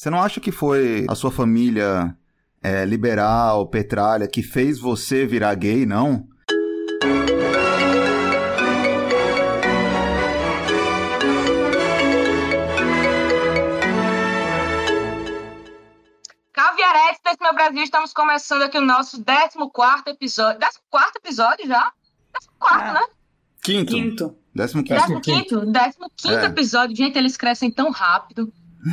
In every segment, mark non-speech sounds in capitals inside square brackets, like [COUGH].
Você não acha que foi a sua família é, liberal, petralha, que fez você virar gay, não? Caviaretes desse meu Brasil, estamos começando aqui o nosso 14 episódio. 14 episódio já? 14, ah. né? Quinto. Quinto. Décimo quinto. Décimo quinto, décimo quinto é. episódio. Gente, eles crescem tão rápido.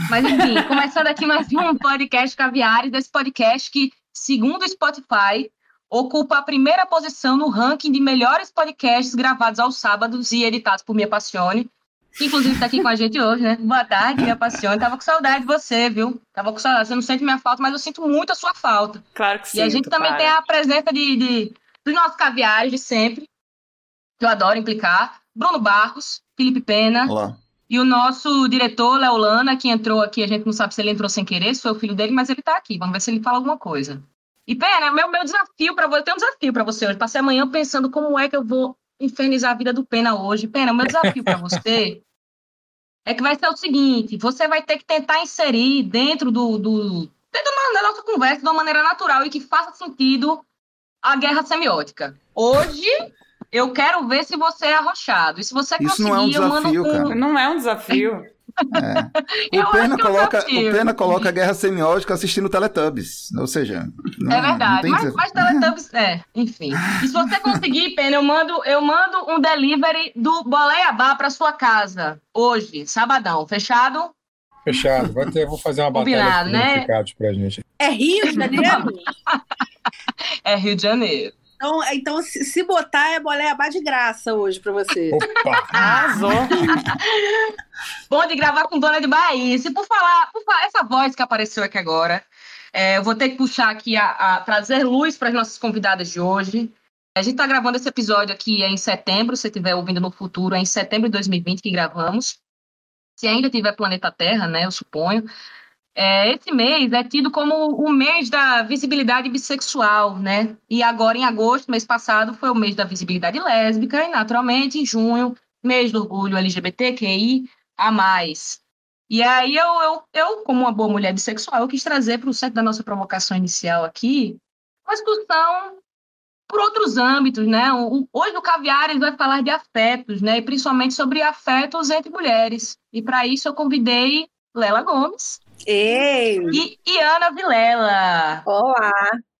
Mas enfim, começando aqui mais um podcast Caviares, desse podcast que, segundo o Spotify, ocupa a primeira posição no ranking de melhores podcasts gravados aos sábados e editados por Minha Passione. Que inclusive está aqui com a gente hoje, né? Boa tarde, Minha Passione. Tava com saudade de você, viu? Tava com saudade. Você não sente minha falta, mas eu sinto muito a sua falta. Claro que sim. E a gente também para. tem a presença de, de, dos nossos caviares de sempre, que eu adoro implicar. Bruno Barros, Felipe Pena. Olá. E o nosso diretor, Leolana, que entrou aqui, a gente não sabe se ele entrou sem querer, se foi o filho dele, mas ele está aqui. Vamos ver se ele fala alguma coisa. E, Pena, meu, meu desafio para você, eu tenho um desafio para você hoje. Passei amanhã pensando como é que eu vou infernizar a vida do Pena hoje. Pena, meu desafio para você é que vai ser o seguinte: você vai ter que tentar inserir dentro do, do dentro da nossa conversa de uma maneira natural e que faça sentido a guerra semiótica. Hoje eu quero ver se você é arrochado. E se você Isso conseguir, não é um desafio, eu mando um... cara. Não é um desafio. É. [LAUGHS] O, Pena coloca, o Pena coloca a guerra semiótica assistindo Teletubbies. Ou seja. Não, é verdade. Mas, mas Teletubbies. É, enfim. E se você conseguir, Pena, eu mando, eu mando um delivery do Boleiabá para sua casa. Hoje, sabadão. Fechado? Fechado. Vai ter, vou fazer uma batalha Combinado, né? pra gente. É Rio de Janeiro? [LAUGHS] é Rio de Janeiro. Então, então se, se botar, é boleabá de graça hoje pra você. Opa! Arrasou. [LAUGHS] Bom de gravar com Dona de Bahia. Se por falar, por falar, essa voz que apareceu aqui agora, é, eu vou ter que puxar aqui a, a trazer luz para as nossas convidadas de hoje. A gente está gravando esse episódio aqui em setembro, se estiver ouvindo no futuro, é em setembro de 2020 que gravamos. Se ainda tiver planeta Terra, né, eu suponho. É, esse mês é tido como o mês da visibilidade bissexual, né? E agora, em agosto, mês passado, foi o mês da visibilidade lésbica, e naturalmente, em junho, mês do orgulho LGBTQI a mais. E aí, eu, eu, eu como uma boa mulher bissexual, eu quis trazer para o centro da nossa provocação inicial aqui uma discussão por outros âmbitos, né? Hoje o Caviares vai falar de afetos, né? E principalmente sobre afetos entre mulheres. E para isso eu convidei Lela Gomes, Ei! E, e Ana Vilela. Olá!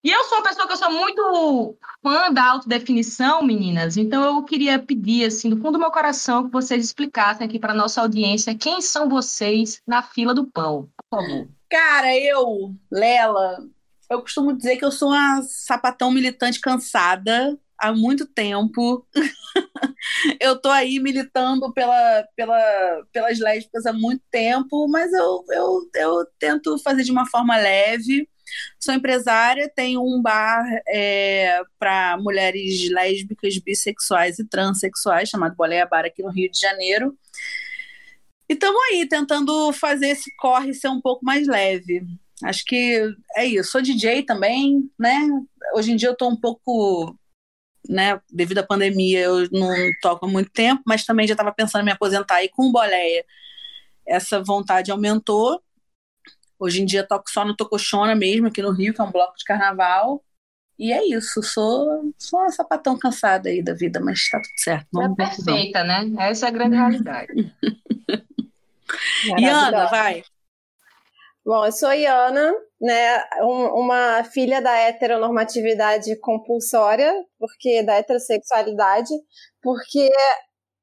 E eu sou uma pessoa que eu sou muito fã da autodefinição, meninas. Então eu queria pedir, assim, do fundo do meu coração, que vocês explicassem aqui para nossa audiência quem são vocês na fila do pão, por favor. Cara, eu, Lela, eu costumo dizer que eu sou uma sapatão militante cansada há muito tempo. [LAUGHS] eu tô aí militando pela, pela, pelas lésbicas há muito tempo, mas eu, eu, eu tento fazer de uma forma leve. Sou empresária, tenho um bar é, para mulheres lésbicas, bissexuais e transexuais, chamado Boleia Bar aqui no Rio de Janeiro. E estamos aí tentando fazer esse corre ser um pouco mais leve. Acho que é isso. Sou DJ também, né? Hoje em dia eu estou um pouco né, devido à pandemia, eu não toco há muito tempo, mas também já estava pensando em me aposentar e com boleia essa vontade aumentou. Hoje em dia toco só no Tocochona mesmo, aqui no Rio, que é um bloco de carnaval. E é isso, sou, sou uma sapatão cansada aí da vida, mas está tudo certo. é perfeita, né? Essa é a grande realidade. [LAUGHS] e Ana, vai. Bom, eu sou Iana, né, um, uma filha da heteronormatividade compulsória, porque da heterossexualidade, porque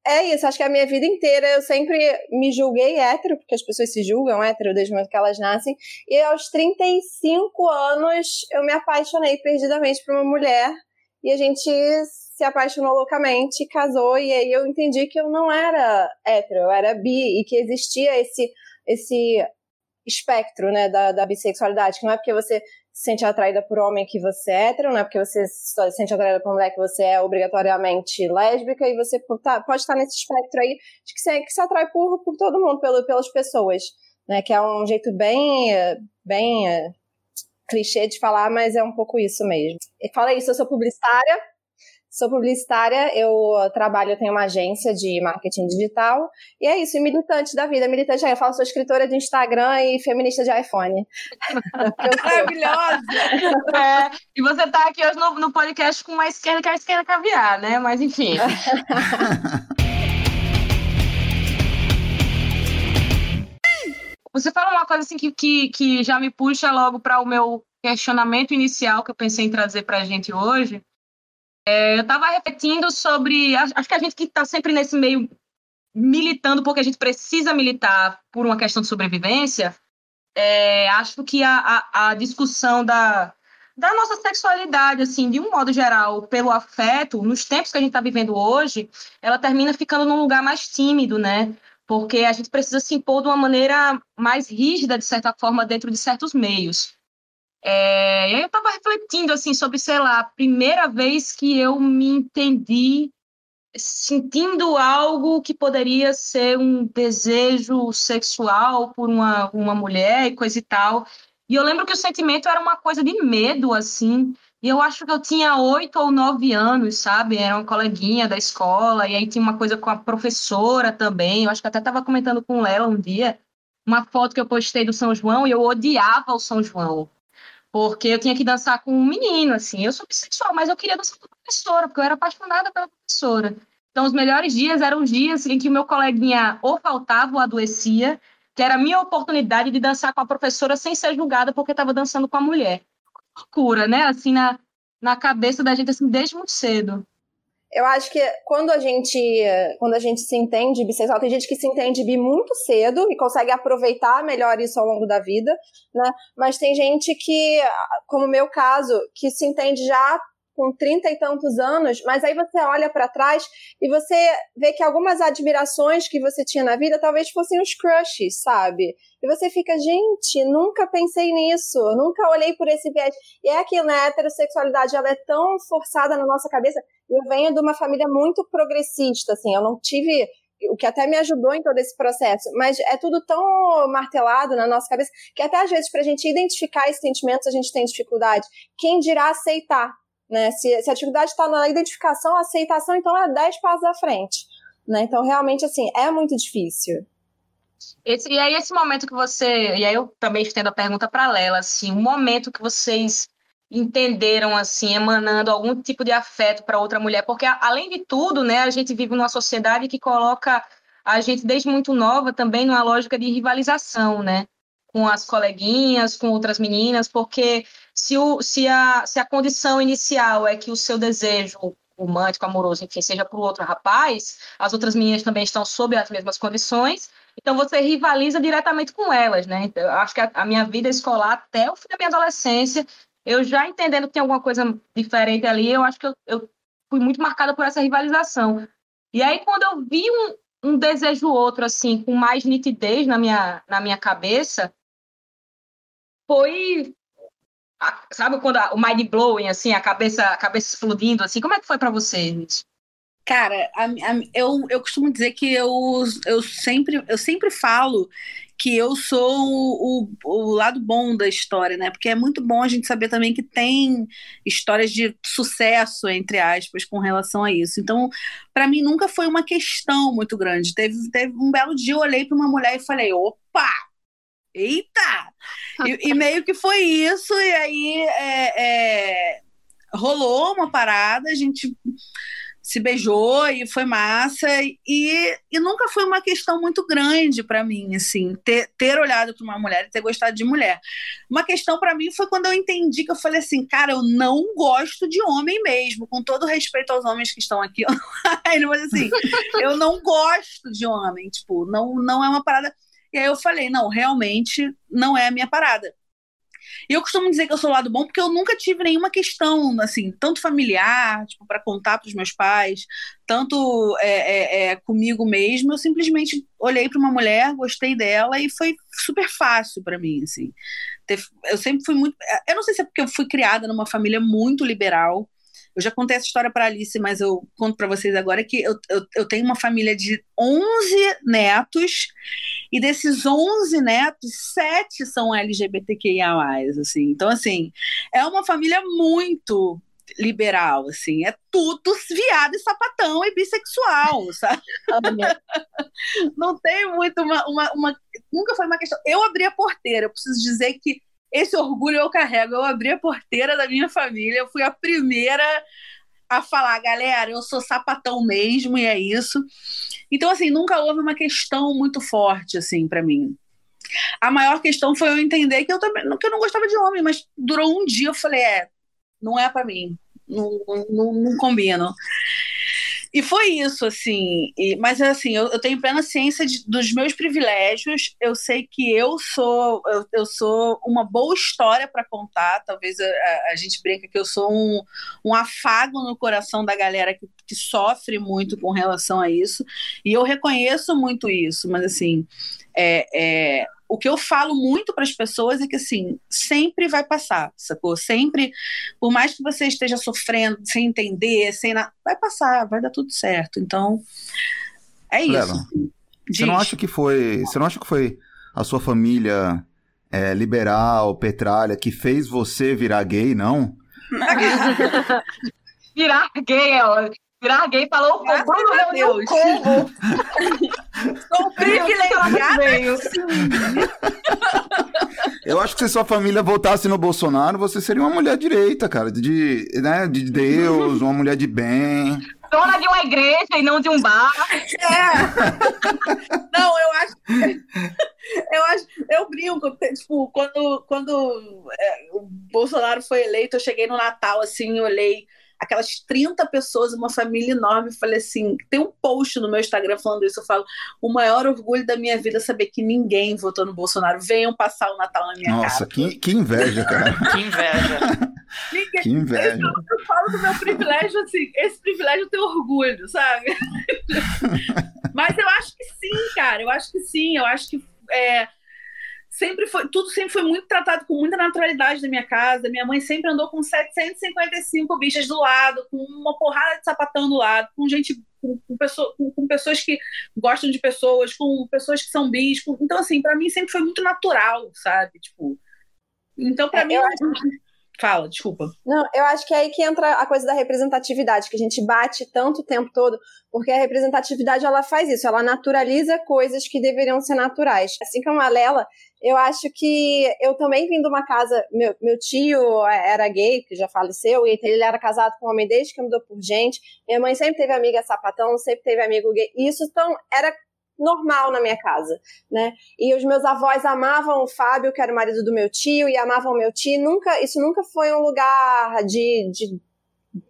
é isso, acho que a minha vida inteira eu sempre me julguei hétero, porque as pessoas se julgam hétero desde o momento que elas nascem, e aos 35 anos eu me apaixonei perdidamente por uma mulher, e a gente se apaixonou loucamente, casou, e aí eu entendi que eu não era hétero, eu era bi, e que existia esse esse espectro, né, da, da bissexualidade, que não é porque você se sente atraída por homem que você é hétero, não é porque você se sente atraída por mulher que você é obrigatoriamente lésbica, e você tá, pode estar nesse espectro aí de que você, que se atrai por, por todo mundo, pelo, pelas pessoas, né, que é um jeito bem, bem clichê de falar, mas é um pouco isso mesmo. E fala isso, eu sou publicitária, Sou publicitária, eu trabalho, eu tenho uma agência de marketing digital, e é isso, e militante da vida, militante, eu falo, sou escritora de Instagram e feminista de iPhone. [LAUGHS] Maravilhosa! [LAUGHS] É, e você tá aqui hoje no, no podcast com uma esquerda que é a esquerda caviar, né? Mas enfim. [LAUGHS] Você fala uma coisa assim que, que, que já me puxa logo para o meu questionamento inicial que eu pensei em trazer para a gente hoje, é, eu estava refletindo sobre. Acho que a gente que está sempre nesse meio militando porque a gente precisa militar por uma questão de sobrevivência, é, acho que a, a, a, discussão da, da nossa sexualidade, assim, de um modo geral, pelo afeto, nos tempos que a gente está vivendo hoje, ela termina ficando num lugar mais tímido, né? Porque a gente precisa se impor de uma maneira mais rígida, de certa forma, dentro de certos meios. É, eu estava refletindo assim sobre, sei lá, a primeira vez que eu me entendi sentindo algo que poderia ser um desejo sexual por uma, uma mulher e coisa e tal. E eu lembro que o sentimento era uma coisa de medo, assim. E eu acho que eu tinha oito ou nove anos, sabe? Era uma coleguinha da escola, e aí tinha uma coisa com a professora também. Eu acho que até estava comentando com ela um dia, uma foto que eu postei do São João, e eu odiava o São João porque eu tinha que dançar com um menino, assim. Eu sou bissexual, mas eu queria dançar com a professora, porque eu era apaixonada pela professora. Então, os melhores dias eram os dias em que o meu coleguinha ou faltava ou adoecia, que era a minha oportunidade de dançar com a professora sem ser julgada porque estava dançando com a mulher. Loucura, né? Assim, na, na cabeça da gente, assim, desde muito cedo. Eu acho que quando a gente quando a gente se entende bissexual, tem gente que se entende bi muito cedo e consegue aproveitar melhor isso ao longo da vida, né? Mas tem gente que, como o meu caso, que se entende já com trinta e tantos anos, mas aí você olha para trás e você vê que algumas admirações que você tinha na vida talvez fossem os crushes, sabe? E você fica, gente, nunca pensei nisso, nunca olhei por esse viés. E é aquilo, né? A heterossexualidade, ela é tão forçada na nossa cabeça. Eu venho de uma família muito progressista, assim, eu não tive o que até me ajudou em todo esse processo, mas é tudo tão martelado na nossa cabeça que até às vezes para a gente identificar esses sentimentos a gente tem dificuldade. Quem dirá aceitar? Né? Se, se a atividade está na identificação, aceitação, então é 10 passos à frente. Né? Então, realmente, assim, é muito difícil. Esse, e aí, esse momento que você. E aí, eu também estendo a pergunta para Lela, assim, o momento que vocês entenderam, assim, emanando algum tipo de afeto para outra mulher, porque, além de tudo, né, a gente vive numa sociedade que coloca a gente, desde muito nova, também numa lógica de rivalização, né? Com as coleguinhas, com outras meninas, porque se, o, se, a, se a condição inicial é que o seu desejo romântico, amoroso, enfim, seja para o outro rapaz, as outras meninas também estão sob as mesmas condições, então você rivaliza diretamente com elas, né? Então, acho que a, a, minha vida escolar, até o fim da minha adolescência, eu já entendendo que tem alguma coisa diferente ali, eu acho que eu, eu fui muito marcada por essa rivalização. E aí, quando eu vi um, um desejo outro, assim, com mais nitidez na minha, na minha cabeça, foi sabe quando a, o mind blowing, assim, a cabeça, a cabeça explodindo, assim, como é que foi para você isso? Cara, a, a, eu, eu costumo dizer que eu, eu, sempre, eu sempre falo que eu sou o, o, o, lado bom da história, né? Porque é muito bom a gente saber também que tem histórias de sucesso, entre aspas, com relação a isso. Então, para mim, nunca foi uma questão muito grande. Teve, teve um belo dia, eu olhei para uma mulher e falei: opa! eita! E, e, meio que foi isso, e aí é, é, rolou uma parada, a gente se beijou e foi massa, e, e nunca foi uma questão muito grande para mim, assim, ter, ter olhado para uma mulher e ter gostado de mulher. Uma questão para mim foi quando eu entendi que eu falei assim, cara, eu não gosto de homem mesmo, com todo respeito aos homens que estão aqui, [LAUGHS] mas assim, eu não gosto de homem, tipo, não, não é uma parada e aí eu falei, não, realmente não é a minha parada. E eu costumo dizer que eu sou lado bom porque eu nunca tive nenhuma questão, assim, tanto familiar, tipo, para contar para os meus pais, tanto é, é, é, comigo mesmo. Eu simplesmente olhei para uma mulher, gostei dela e foi super fácil para mim, assim. Eu sempre fui muito. Eu não sei se é porque eu fui criada numa família muito liberal. Eu já contei essa história para Alice, mas eu conto para vocês agora que eu, eu, eu, tenho uma família de 11 netos, e desses 11 netos, sete são LGBTQIA. Assim. Então, assim, é uma família muito liberal, assim. É tudo viado e sapatão e bissexual, [LAUGHS] sabe? Não tem muito uma, uma, uma, Nunca foi uma questão. Eu abri a porteira, eu preciso dizer que esse orgulho eu carrego. Eu abri a porteira da minha família, eu fui a primeira a falar, galera, eu sou sapatão mesmo e é isso. Então, assim, nunca houve uma questão muito forte, assim, para mim. A maior questão foi eu entender que eu também que eu não gostava de homem, mas durou um dia eu falei, é, não é para mim, não, não, não combino. E foi isso, assim. E, mas, assim, eu, eu, tenho plena ciência de, dos meus privilégios. Eu sei que eu sou eu, eu sou uma boa história para contar. Talvez a, a, gente brinca que eu sou um, um afago no coração da galera que, que sofre muito com relação a isso. E eu reconheço muito isso. Mas, assim, é, é, o que eu falo muito para as pessoas é que assim, sempre vai passar, sacou? Sempre, por mais que você esteja sofrendo, sem entender, sem nada, vai passar, vai dar tudo certo. Então, é isso. Leva, você não acha que foi, você não acha que foi a sua família é, liberal, petralha, que fez você virar gay, não? [LAUGHS] virar gay é virar gay falou Bruno reuniu o povo. [LAUGHS] Sou privilegiada. Eu acho que se sua família votasse no Bolsonaro, você seria uma mulher direita, cara, de, né, de Deus, uma mulher de bem. Dona de uma igreja e não de um bar. É. Não, eu acho. Eu acho. Eu brinco, tipo, quando, quando é, o Bolsonaro foi eleito, eu cheguei no Natal, assim, olhei aquelas 30 pessoas, uma família enorme. Falei assim: tem um post no meu Instagram falando isso. Eu falo: o maior orgulho da minha vida é saber que ninguém votou no Bolsonaro. Venham passar o Natal na minha Nossa, casa. Nossa, que, que inveja, cara. [LAUGHS] que inveja. Ninguém, que inveja. Eu, eu, falo do meu privilégio assim: esse privilégio tem orgulho, sabe? [LAUGHS] Mas eu acho que sim, cara. Eu acho que sim. Eu acho que. É, sempre foi, tudo sempre foi muito tratado com muita naturalidade na minha casa. Minha mãe sempre andou com 755 bichas do lado, com uma porrada de sapatão do lado, com gente, com, com, pessoa, com, com pessoas que gostam de pessoas, com pessoas que são bis. Com, então, assim, para mim sempre foi muito natural, sabe? Tipo, então, para é, mim. Eu... Fala, desculpa. Não, eu acho que é aí que entra a coisa da representatividade, que a gente bate tanto o tempo todo, porque a representatividade ela faz isso, ela naturaliza coisas que deveriam ser naturais. Assim como a Lela, eu acho que eu também vim de uma casa, meu, meu tio era gay, que já faleceu, e ele era casado com um homem desde que mudou por gente. Minha mãe sempre teve amiga sapatão, sempre teve amigo gay. E isso então era normal na minha casa, né? E os meus avós amavam o Fábio, que era o marido do meu tio, e amavam o meu tio. Nunca, isso nunca foi um lugar de, de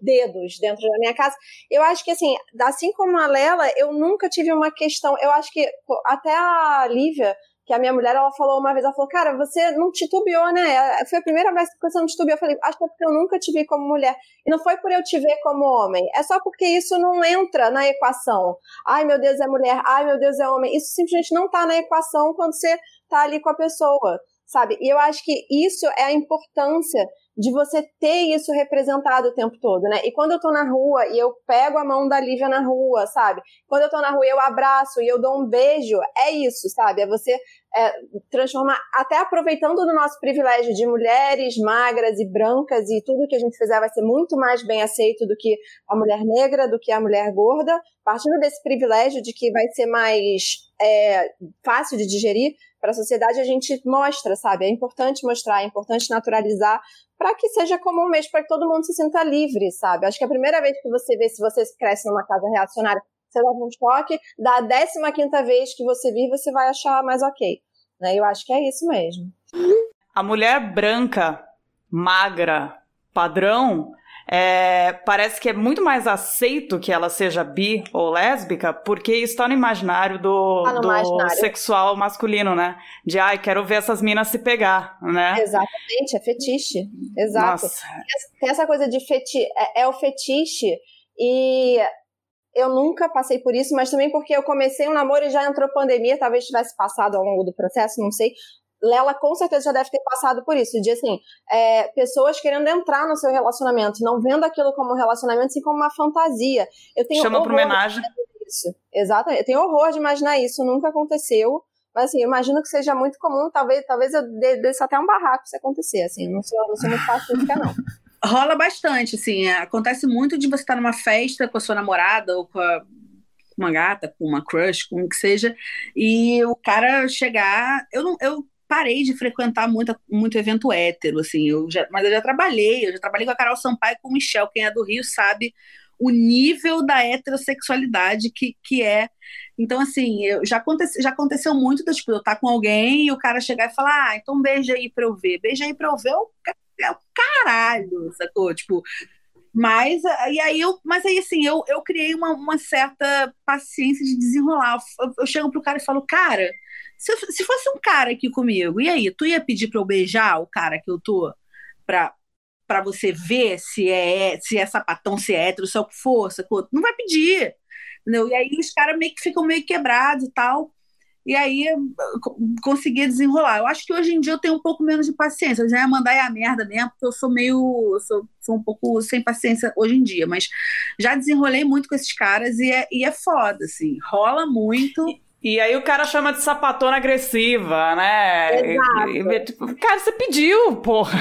dedos dentro da minha casa. Eu acho que assim, assim como a Lela, eu nunca tive uma questão. Eu acho que até a Lívia que a minha mulher, ela falou uma vez, ela falou, cara, você não titubeou, né? Foi a primeira vez que você não titubeou. Eu falei, acho que é porque eu nunca te vi como mulher. E não foi por eu te ver como homem. É só porque isso não entra na equação. Ai, meu Deus, é mulher. Ai, meu Deus, é homem. Isso simplesmente não tá na equação quando você tá ali com a pessoa, sabe? E eu acho que isso é a importância de você ter isso representado o tempo todo, né? E quando eu tô na rua e eu pego a mão da Lívia na rua, sabe? Quando eu tô na rua eu abraço e eu dou um beijo, é isso, sabe? É você é, transformar, até aproveitando do nosso privilégio de mulheres magras e brancas e tudo que a gente fizer vai ser muito mais bem aceito do que a mulher negra, do que a mulher gorda, partindo desse privilégio de que vai ser mais é, fácil de digerir para a sociedade, a gente mostra, sabe? É importante mostrar, é importante naturalizar para que seja comum mesmo, para que todo mundo se sinta livre, sabe? Acho que a primeira vez que você vê se você cresce numa casa reacionária, você leva um choque, da 15 quinta vez que você vir, você vai achar mais ok. Né? Eu acho que é isso mesmo. A mulher branca, magra, padrão, é, parece que é muito mais aceito que ela seja bi ou lésbica, porque está no imaginário do, no do imaginário. sexual masculino, né? De, ai, quero ver essas minas se pegar, né? Exatamente, é fetiche. Exato. Nossa. Tem essa coisa de fetiche, é, é o fetiche e eu nunca passei por isso, mas também porque eu comecei um namoro e já entrou pandemia, talvez tivesse passado ao longo do processo, não sei. Lela com certeza já deve ter passado por isso, de assim, é, pessoas querendo entrar no seu relacionamento, não vendo aquilo como um relacionamento, assim como uma fantasia. Eu tenho Chama pra homenagem. Isso. Exatamente. Eu tenho horror de imaginar isso, nunca aconteceu. Mas assim, eu imagino que seja muito comum, talvez, talvez eu desça até um barraco se acontecer, assim, não sou, não sou muito pacífica, não. [LAUGHS] Rola bastante, assim. É, acontece muito de você estar numa festa com a sua namorada ou com a, uma gata, com uma crush, com o que seja, e o cara chegar. Eu não. Eu, parei de frequentar muito, muito evento hétero, assim, eu já, mas eu já trabalhei, eu já trabalhei com a Carol Sampaio e com o Michel, quem é do Rio sabe o nível da heterossexualidade que, que é. Então, assim, eu, já, acontece, já aconteceu muito, tipo, eu estar tá com alguém e o cara chegar e falar, ah, então beija aí pra eu ver. Beija aí pra eu ver o, é o caralho, sacou? Tipo, mas, e aí eu, mas aí, assim, eu, eu criei uma, uma certa paciência de desenrolar. Eu, eu chego pro cara e falo, cara, se, se fosse um cara aqui comigo, e aí, tu ia pedir pra eu beijar o cara que eu tô pra, para você ver se é se é sapatão, se é hétero, se é o que for, sacou? Não vai pedir. Entendeu? E aí os caras meio que ficam meio quebrados e tal. E aí consegui desenrolar. Eu acho que hoje em dia eu tenho um pouco menos de paciência. Eu já ia mandar a merda mesmo, porque eu sou meio. Eu sou, sou um pouco sem paciência hoje em dia. Mas já desenrolei muito com esses caras e é, e é foda, assim. Rola muito. E aí o cara chama de sapatona agressiva, né? Exato. E, e, tipo, cara, você pediu, porra.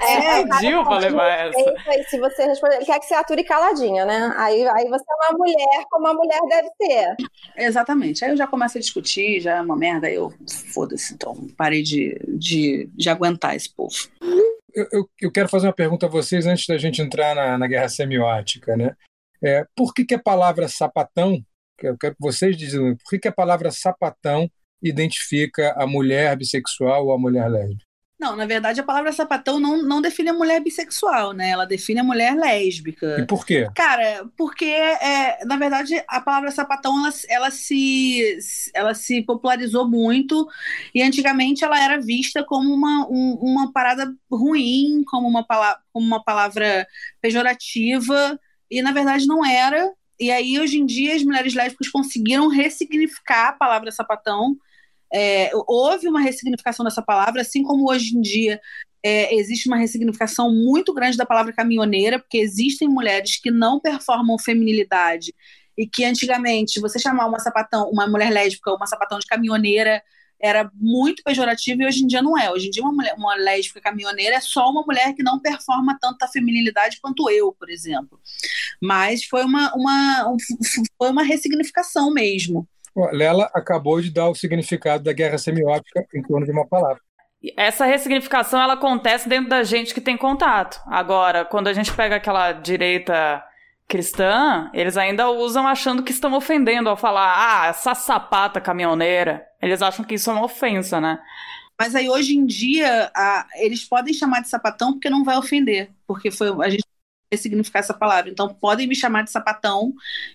É, você pediu pra levar essa. Aí, se você responder, ele quer que você ature caladinha, né? Aí, aí você é uma mulher como uma mulher deve ser. Exatamente. Aí eu já começo a discutir, já é uma merda, aí eu foda-se, então parei de, de, de aguentar esse povo. Eu, eu, eu, quero fazer uma pergunta a vocês antes da gente entrar na, na guerra semiótica, né? É, por que, que a palavra sapatão eu quero que vocês dizem por que, que a palavra sapatão identifica a mulher bissexual ou a mulher lésbica? Não, na verdade a palavra sapatão não, não define a mulher bissexual, né? Ela define a mulher lésbica. E por quê? Cara, porque, é, na verdade, a palavra sapatão, ela, ela, se, ela se popularizou muito e antigamente ela era vista como uma, um, uma parada ruim, como uma, como uma palavra pejorativa, e na verdade não era. E aí, hoje em dia, as mulheres lésbicas conseguiram ressignificar a palavra sapatão. É, houve uma ressignificação dessa palavra, assim como hoje em dia é, existe uma ressignificação muito grande da palavra caminhoneira, porque existem mulheres que não performam feminilidade e que antigamente você chamar uma sapatão, uma mulher lésbica, uma sapatão de caminhoneira era muito pejorativo e hoje em dia não é. Hoje em dia, uma, mulher, uma lésbica caminhoneira é só uma mulher que não performa tanta feminilidade quanto eu, por exemplo. Mas foi uma, uma, foi uma ressignificação mesmo. Lela acabou de dar o significado da guerra semiótica em torno de uma palavra. Essa ressignificação ela acontece dentro da gente que tem contato. Agora, quando a gente pega aquela direita cristã, eles ainda usam achando que estão ofendendo ao falar, ah, essa sapata caminhoneira. Eles acham que isso é uma ofensa, né? Mas aí hoje em dia a, eles podem chamar de sapatão porque não vai ofender, porque foi a gente significar essa palavra. Então podem me chamar de sapatão,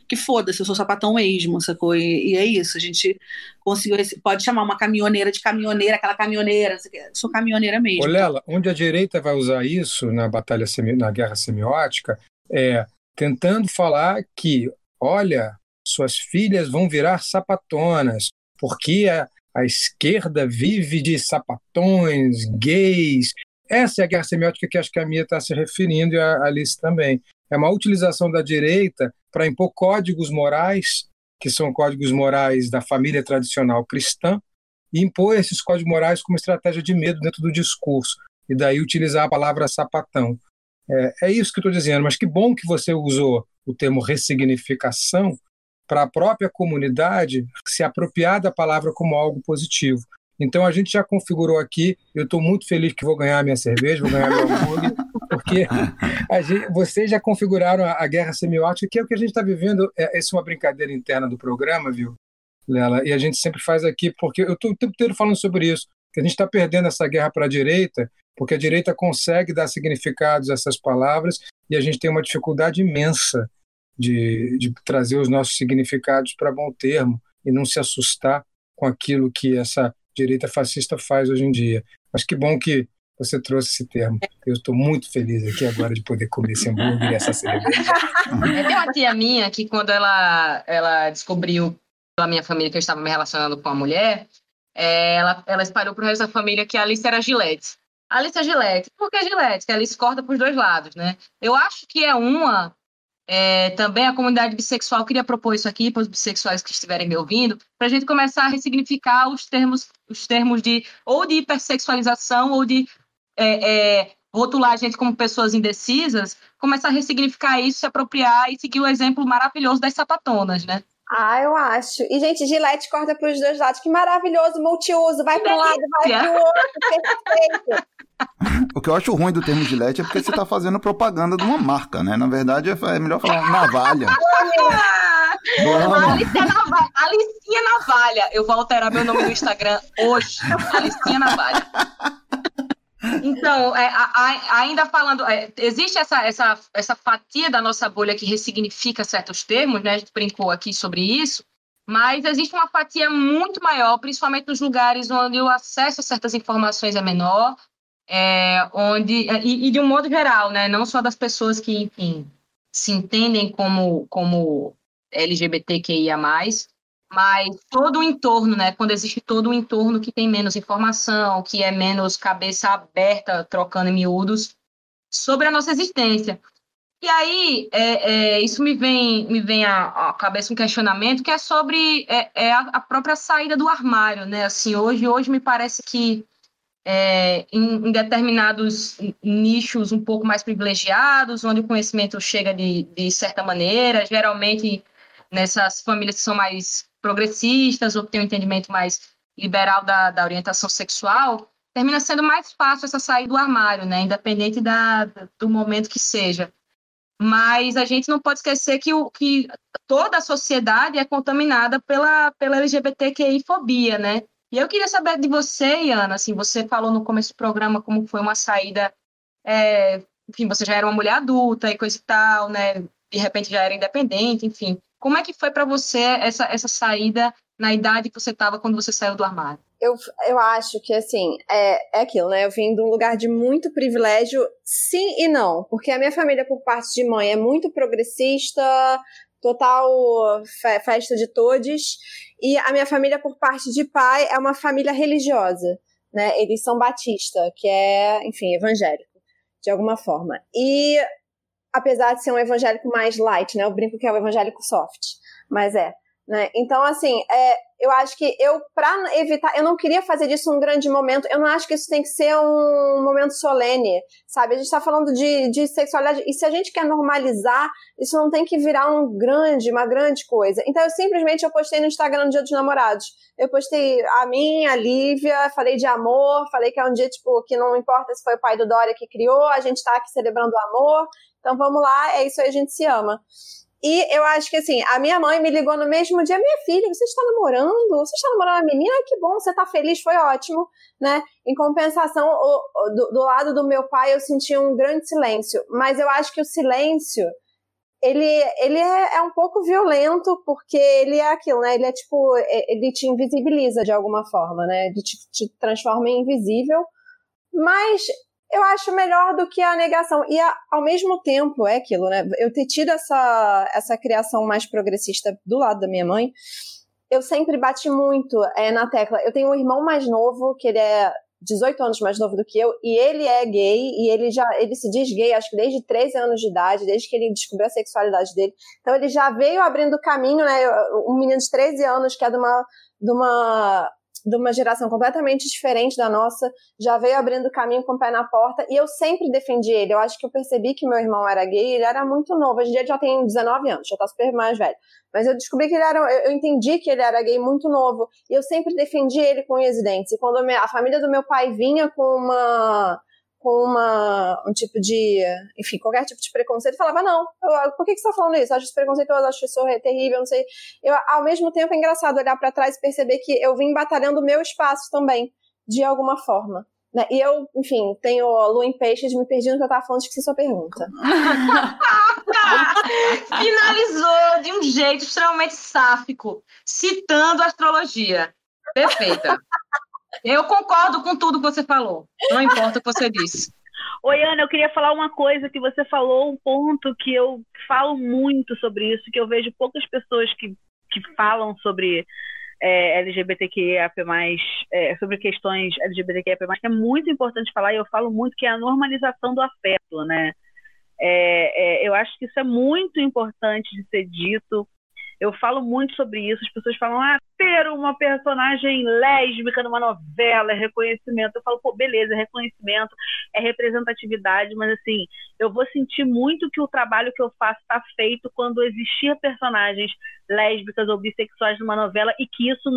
que foda-se, eu sou sapatão mesmo, sacou? E, e, é isso, a gente conseguiu. Pode chamar uma caminhoneira de caminhoneira, aquela caminhoneira, sou caminhoneira mesmo. Lela, onde a direita vai usar isso na batalha na guerra semiótica é tentando falar que, olha, suas filhas vão virar sapatonas, porque a, a esquerda vive de sapatões, gays. Essa é a guerra semiótica que acho que a Mia está se referindo e a Alice também. É uma utilização da direita para impor códigos morais, que são códigos morais da família tradicional cristã, e impor esses códigos morais como estratégia de medo dentro do discurso. E daí utilizar a palavra sapatão. É, é isso que eu estou dizendo, mas que bom que você usou o termo ressignificação para a própria comunidade se apropriar da palavra como algo positivo. Então a gente já configurou aqui, eu estou muito feliz que vou ganhar minha cerveja, vou ganhar meu hambúrguer, [LAUGHS] porque gente, vocês já configuraram a, a, guerra semiótica, que é o que a gente está vivendo, é, essa é uma brincadeira interna do programa, viu, Lela? E a gente sempre faz aqui, porque eu estou o tempo inteiro falando sobre isso, que a gente está perdendo essa guerra para a direita, porque a direita consegue dar significados a essas palavras e a gente tem uma dificuldade imensa de, de trazer os nossos significados para bom termo e não se assustar com aquilo que essa direita fascista faz hoje em dia. Mas que bom que você trouxe esse termo. Eu estou muito feliz aqui agora de poder comer esse hambúrguer e essa cerveja. Tem uma tia minha que quando ela, ela descobriu pela minha família que eu estava me relacionando com a mulher, é, ela, ela espalhou para o resto da família que a Alice era Gillette. Alice é Gillette. Por que Gillette? Que a Alice corta para os dois lados, né? Eu acho que é uma. É, também a comunidade bissexual queria propor isso aqui para os bissexuais que estiverem me ouvindo, para a gente começar a ressignificar os termos, os termos de ou de hipersexualização ou de é, é, rotular a gente como pessoas indecisas, começar a ressignificar isso, se apropriar e seguir o exemplo maravilhoso das sapatonas, né? Ah, eu acho. E, gente, Gillette corta para os dois lados. Que maravilhoso, multiuso. Vai para um lado, vai para o outro. Perfeito. [LAUGHS] O que eu acho ruim do termo Gillette é porque você está fazendo propaganda de uma marca, né? Na verdade, é melhor falar navalha. Alicinha Navalha. Alicinha Navalha. Eu vou alterar meu nome no Instagram hoje. [LAUGHS] Alicinha Navalha. Então, é, a, a, ainda falando, é, existe essa, essa, essa fatia da nossa bolha que ressignifica certos termos, né? A gente brincou aqui sobre isso, mas existe uma fatia muito maior, principalmente nos lugares onde o acesso a certas informações é menor, é, onde é, e, e, de um modo geral, né? Não só das pessoas que, enfim, se entendem como, como LGBTQIA+, mas todo o entorno, né? Quando existe todo o entorno que tem menos informação, que é menos cabeça aberta, trocando miúdos, sobre a nossa existência. E aí, é, é, isso me vem, me vem à, à, cabeça um questionamento que é sobre é, é a, a, própria saída do armário, né? Assim, hoje, hoje me parece que é, em, em, determinados nichos um pouco mais privilegiados, onde o conhecimento chega de, de certa maneira, geralmente nessas famílias que são mais progressistas ou que têm um entendimento mais liberal da, da orientação sexual, termina sendo mais fácil essa sair do armário, né? Independente da, do momento que seja. Mas a gente não pode esquecer que, o, que toda a sociedade é contaminada pela, pela LGBTQI-fobia, né? E eu queria saber de você, Iana, assim, você falou no começo do programa como foi uma saída, é, enfim, você já era uma mulher adulta e coisa e tal, né? De repente já era independente, enfim. Como é que foi para você essa, essa saída na idade que você estava quando você saiu do armário? Eu, eu acho que, assim, é, é aquilo, né? Eu vim de um lugar de muito privilégio, sim e não. Porque a minha família, por parte de mãe, é muito progressista, total fe festa de todos. E a minha família, por parte de pai, é uma família religiosa, né? Eles são batista, que é, enfim, evangélico, de alguma forma. E apesar de ser um evangélico mais light, né? Eu brinco que é o evangélico soft, mas é. Né? Então, assim, é, eu acho que eu, para evitar, eu não queria fazer disso um grande momento, eu não acho que isso tem que ser um momento solene, sabe? A gente está falando de, de sexualidade, e se a gente quer normalizar, isso não tem que virar um grande, uma grande coisa. Então, eu simplesmente eu postei no Instagram no Dia dos Namorados. Eu postei a mim, a Lívia, falei de amor, falei que é um dia, tipo, que não importa se foi o pai do Dória que criou, a gente está aqui celebrando o amor, então vamos lá, é isso aí, a gente se ama. E eu acho que assim, a minha mãe me ligou no mesmo dia, minha filha, você está namorando? Você está namorando a menina? que bom, você está feliz, foi ótimo, né? Em compensação, o, do, do, lado do meu pai, eu senti um grande silêncio. Mas eu acho que o silêncio, ele, ele é, é um pouco violento, porque ele é aquilo, né? Ele é tipo, ele te invisibiliza de alguma forma, né? Ele te, te transforma em invisível. Mas eu acho melhor do que a negação. E ao mesmo tempo, é aquilo, né? Eu ter tido essa, essa criação mais progressista do lado da minha mãe, eu sempre bati muito é, na tecla. Eu tenho um irmão mais novo, que ele é 18 anos mais novo do que eu, e ele é gay, e ele já ele se diz gay, acho que desde 13 anos de idade, desde que ele descobriu a sexualidade dele. Então ele já veio abrindo caminho, né? Um menino de 13 anos que é de uma, de uma de uma geração completamente diferente da nossa, já veio abrindo caminho com o pé na porta, e eu sempre defendi ele. Eu acho que eu percebi que meu irmão era gay, ele era muito novo. Hoje em dia ele já tem 19 anos, já tá super mais velho. Mas eu descobri que ele era, eu entendi que ele era gay muito novo, e eu sempre defendi ele com unhas e dentes. E quando a família do meu pai vinha com uma com uma, um tipo de, enfim, qualquer tipo de preconceito, falava, não, eu, por que, que você está falando isso? Eu acho isso preconceituoso, acho isso terrível, não sei. Eu, ao mesmo tempo, é engraçado olhar para trás e perceber que eu vim batalhando o meu espaço também, de alguma forma. Né? E eu, enfim, tenho lua em peixes, me perdi no que eu estava falando, esqueci sua pergunta. [LAUGHS] Finalizou de um jeito extremamente sáfico, citando astrologia. Perfeita. Eu concordo com tudo que você falou. Não importa o que você disse. [LAUGHS] Oi, Ana, eu queria falar uma coisa que você falou, um ponto que eu falo muito sobre isso, que eu vejo poucas pessoas que, que falam sobre é, LGBTQIA+, é, sobre questões LGBTQIA+, que é muito importante falar, e eu falo muito que é a normalização do afeto, né? É, é, eu acho que isso é muito importante de ser dito, Eu falo muito sobre isso, as pessoas falam, ah, ter uma personagem lésbica numa novela é reconhecimento. Eu falo, pô, beleza, é reconhecimento, é representatividade, mas assim, eu vou sentir muito que o trabalho que eu faço está feito quando existir personagens lésbicas ou bissexuais numa novela e que isso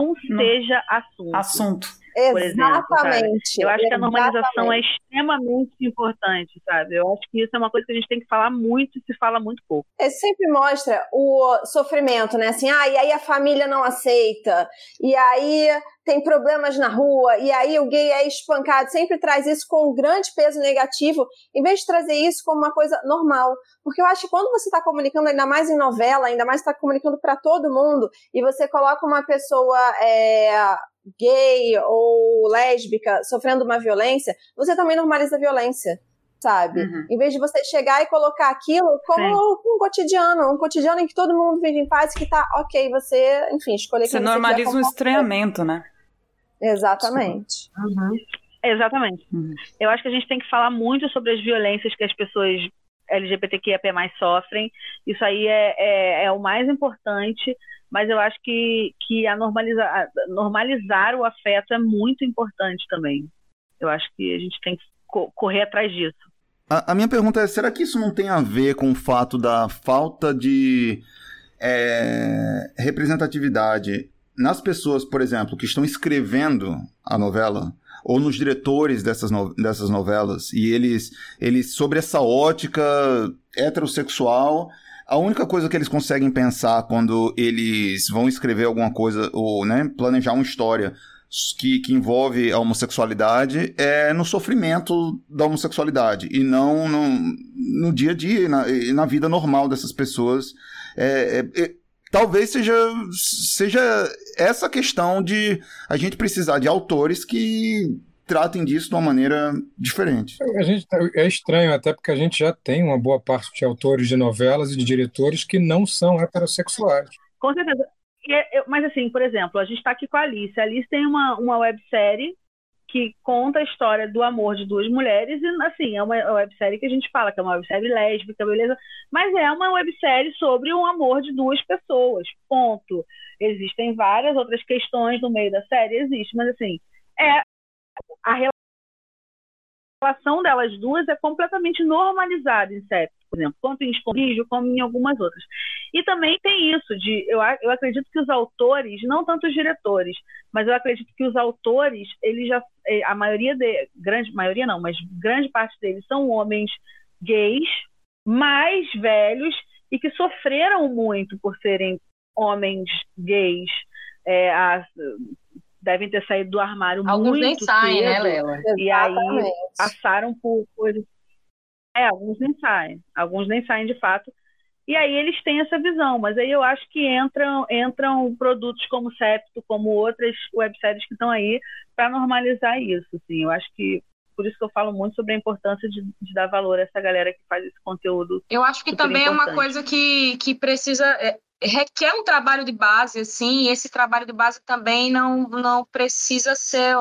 não seja assunto. Assunto. Por exemplo, Exatamente. Eu acho que a normalização é extremamente importante, sabe? Eu acho que isso é uma coisa que a gente tem que falar muito e se fala muito pouco. Ele sempre mostra o sofrimento, né? Assim, ah, e aí a família não aceita, e aí tem problemas na rua, e aí o gay é espancado. Sempre traz isso com um grande peso negativo, em vez de trazer isso como uma coisa normal. Porque eu acho que quando você está comunicando, ainda mais em novela, ainda mais está comunicando para todo mundo, e você coloca uma pessoa é, gay ou lésbica sofrendo uma violência, você também normaliza a violência, sabe? Uhum. Em vez de você chegar e colocar aquilo como Sim. um cotidiano, um cotidiano em que todo mundo vive em paz, que tá ok, você, enfim, escolher Você normaliza um estranhamento, né? Exatamente. Uhum. Exatamente. Uhum. Eu acho que a gente tem que falar muito sobre as violências que as pessoas LGBTQIA+ sofrem. Isso aí é, é, é o mais importante mas eu acho que, que a normalizar, normalizar o afeto é muito importante também. Eu acho que a gente tem que co correr atrás disso. A, a, minha pergunta é: será que isso não tem a ver com o fato da falta de é, representatividade nas pessoas, por exemplo, que estão escrevendo a novela? Ou nos diretores dessas, no, dessas novelas, e eles, eles, sobre essa ótica heterossexual, a única coisa que eles conseguem pensar quando eles vão escrever alguma coisa, ou né, planejar uma história que, que envolve a homossexualidade é no sofrimento da homossexualidade e não no, no dia a dia, na, na vida normal dessas pessoas. É, é, é, talvez seja, seja essa questão de a gente precisar de autores que tratem disso de uma maneira diferente. A gente, tá, é estranho, até porque a gente já tem uma boa parte de autores de novelas e de diretores que não são heterossexuais. Com certeza. É, mas, assim, por exemplo, a gente está aqui com a Alice. A Alice tem uma, uma websérie que conta a história do amor de duas mulheres e, assim, é uma websérie que a gente fala que é uma websérie lésbica, beleza? Mas é uma websérie sobre o amor de duas pessoas, ponto. Existem várias outras questões no meio da série, existe, mas, assim, é a relação delas duas é completamente normalizada em séries, por exemplo, tanto em Escondrijo como em algumas outras. E também tem isso de, eu, eu acredito que os autores, não tanto os diretores, mas eu acredito que os autores, eles já, eh, a maioria de, grande maioria não, mas grande parte deles são homens gays, mais velhos e que sofreram muito por serem homens gays, é, a, devem ter saído do armário alguns muito nem saem, cedo, né, Lela? E aí passaram por coisas. É, alguns nem saem, alguns nem saem de fato. E aí eles têm essa visão, mas aí eu acho que entram, entram produtos como Septo, como outras webséries que estão aí para normalizar isso. Assim. Eu acho que por isso que eu falo muito sobre a importância de, de, dar valor a essa galera que faz esse conteúdo. Eu acho que também importante. é uma coisa que, que precisa. É, requer um trabalho de base, assim, e esse trabalho de base também não, não precisa ser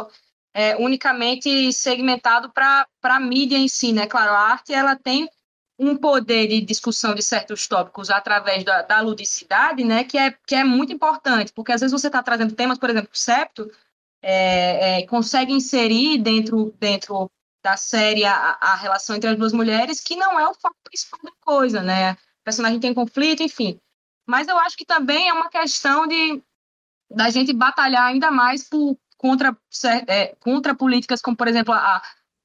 é, unicamente segmentado para a mídia em si, né? Claro, a arte ela tem um poder de discussão de certos tópicos através da, da ludicidade, né? Que é, que é muito importante, porque às vezes você está trazendo temas, por exemplo, o septo, é, é, consegue inserir dentro, dentro da série a, a, relação entre as duas mulheres, que não é o foco principal da coisa, né? O personagem tem conflito, enfim. Mas eu acho que também é uma questão de da gente batalhar ainda mais por, contra, é, contra políticas como, por exemplo, a,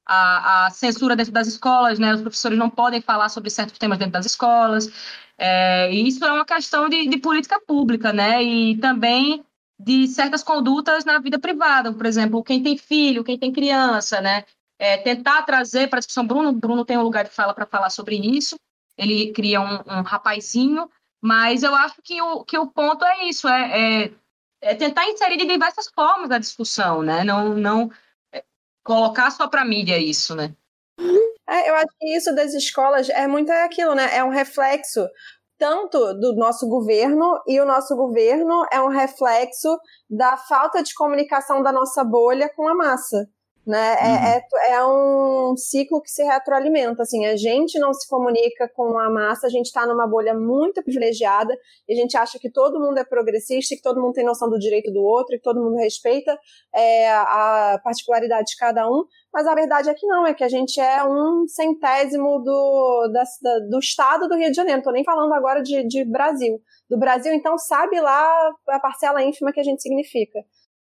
a, a, censura dentro das escolas, né? Os professores não podem falar sobre certos temas dentro das escolas. É, e isso é uma questão de, de, política pública, né? E também de certas condutas na vida privada. Por exemplo, quem tem filho, quem tem criança, né? É, tentar trazer para a discussão. Bruno, Bruno tem um lugar de fala para falar sobre isso. Ele cria um, um rapazinho mas eu acho que o, que o ponto é isso, é, é, é tentar inserir de diversas formas a discussão, né? Não, não é, colocar só para mídia isso, né? É, eu acho que isso das escolas é muito aquilo, né? É um reflexo tanto do nosso governo e o nosso governo é um reflexo da falta de comunicação da nossa bolha com a massa né? É, Uhum. é, é um ciclo que se retroalimenta, assim, a gente não se comunica com a massa, a gente está numa bolha muito privilegiada, e a gente acha que todo mundo é progressista, que todo mundo tem noção do direito do outro, que todo mundo respeita é, a particularidade de cada um, mas a verdade é que não, é que a gente é um centésimo do, da, da- do estado do Rio de Janeiro, não tô nem falando agora de, de Brasil. Do Brasil, então, sabe lá a parcela ínfima que a gente significa,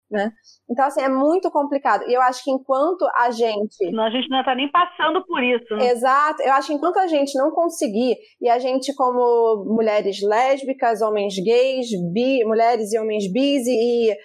né? Então, assim, é muito complicado. E eu acho que enquanto a gente Senão a gente não tá nem passando por isso, né? Exato. Eu acho que enquanto a gente não conseguir, e a gente, como mulheres lésbicas, homens gays, bi, mulheres e homens bis, e,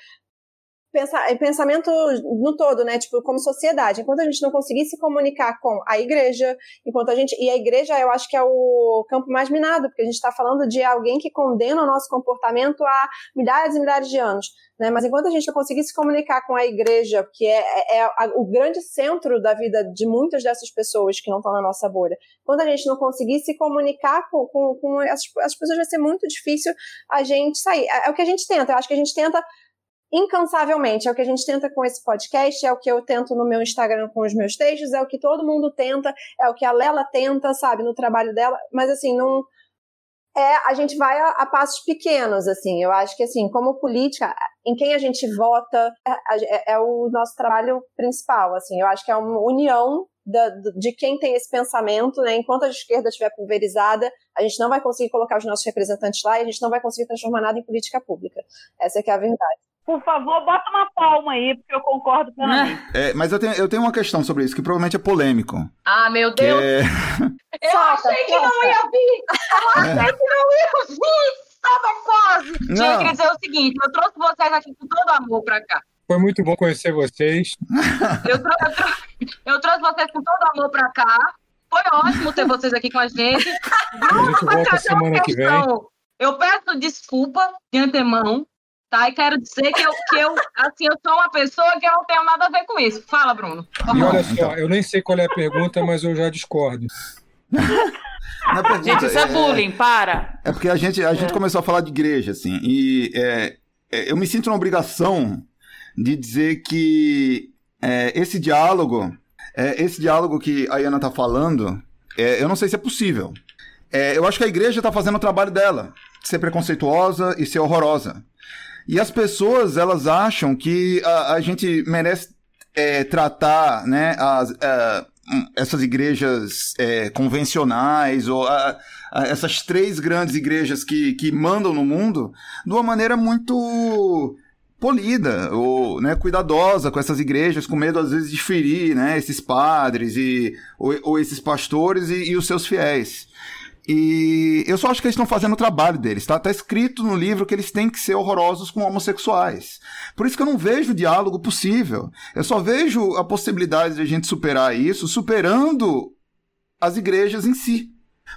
e pensa, e pensamento no todo, né? Tipo, como sociedade, enquanto a gente não conseguir se comunicar com a igreja, enquanto a gente. E a igreja, eu acho que é o campo mais minado, porque a gente está falando de alguém que condena o nosso comportamento há milhares e milhares de anos. Né? Mas enquanto a gente não conseguir se comunicar com a igreja, que é, é- é o grande centro da vida de muitas dessas pessoas que não estão na nossa bolha, quando a gente não conseguir se comunicar com, com, com essas pessoas, vai ser muito difícil a gente sair. É, é o que a gente tenta. Eu acho que a gente tenta incansavelmente. É o que a gente tenta com esse podcast, é o que eu tento no meu Instagram com os meus textos, é o que todo mundo tenta, é o que a Lela tenta, sabe, no trabalho dela. Mas assim, não é, a gente vai a, a passos pequenos, assim. Eu acho que, assim, como política, em quem a gente vota é, é- é o nosso trabalho principal, assim. Eu acho que é uma união da- de quem tem esse pensamento, né? Enquanto a esquerda estiver pulverizada, a gente não vai conseguir colocar os nossos representantes lá e a gente não vai conseguir transformar nada em política pública. Essa é que é a verdade. Por favor, bota uma palma aí, porque eu concordo plenamente. [LAUGHS] É, mas eu tenho, eu tenho uma questão sobre isso, que provavelmente é polêmico. Ah, meu Que Deus. é, [LAUGHS] Eu Solta, achei que não solta. ia vir! Eu achei que não ia vir! Tava quase! Gente, eu Não. queria dizer o seguinte: eu trouxe vocês aqui com todo amor pra cá. Foi muito bom conhecer vocês. [LAUGHS] Eu, trou- eu trou- eu trouxe vocês com todo amor pra cá. Foi ótimo ter vocês aqui com a gente. A gente volta semana que vem. Eu peço desculpa de antemão, tá? E quero dizer que eu, que eu, assim, eu sou uma pessoa que eu não tenho nada a ver com isso. Fala, Bruno. E olha só, eu nem sei qual é a pergunta, mas eu já discordo. pergunta, Gente, isso é bullying, para. É porque a gente, a gente começou a falar de igreja, assim, e é, é, eu me sinto na obrigação de dizer que é, esse diálogo, é, esse diálogo que a Iana tá falando, é, eu não sei se é possível. É, eu acho que a igreja tá fazendo o trabalho dela, ser preconceituosa e ser horrorosa. E as pessoas, elas acham que a, a gente merece é, tratar, né, as, hum, essas igrejas é, convencionais ou a- a- essas três grandes igrejas que, que mandam no mundo de uma maneira muito polida ou né, cuidadosa com essas igrejas, com medo às vezes de ferir né, esses padres e, ou, ou esses pastores e, e os seus fiéis. E eu só acho que eles estão fazendo o trabalho deles, tá? Tá escrito no livro que eles têm que ser horrorosos com homossexuais. Por isso que eu não vejo diálogo possível. Eu só vejo a possibilidade de a gente superar isso superando as igrejas em si.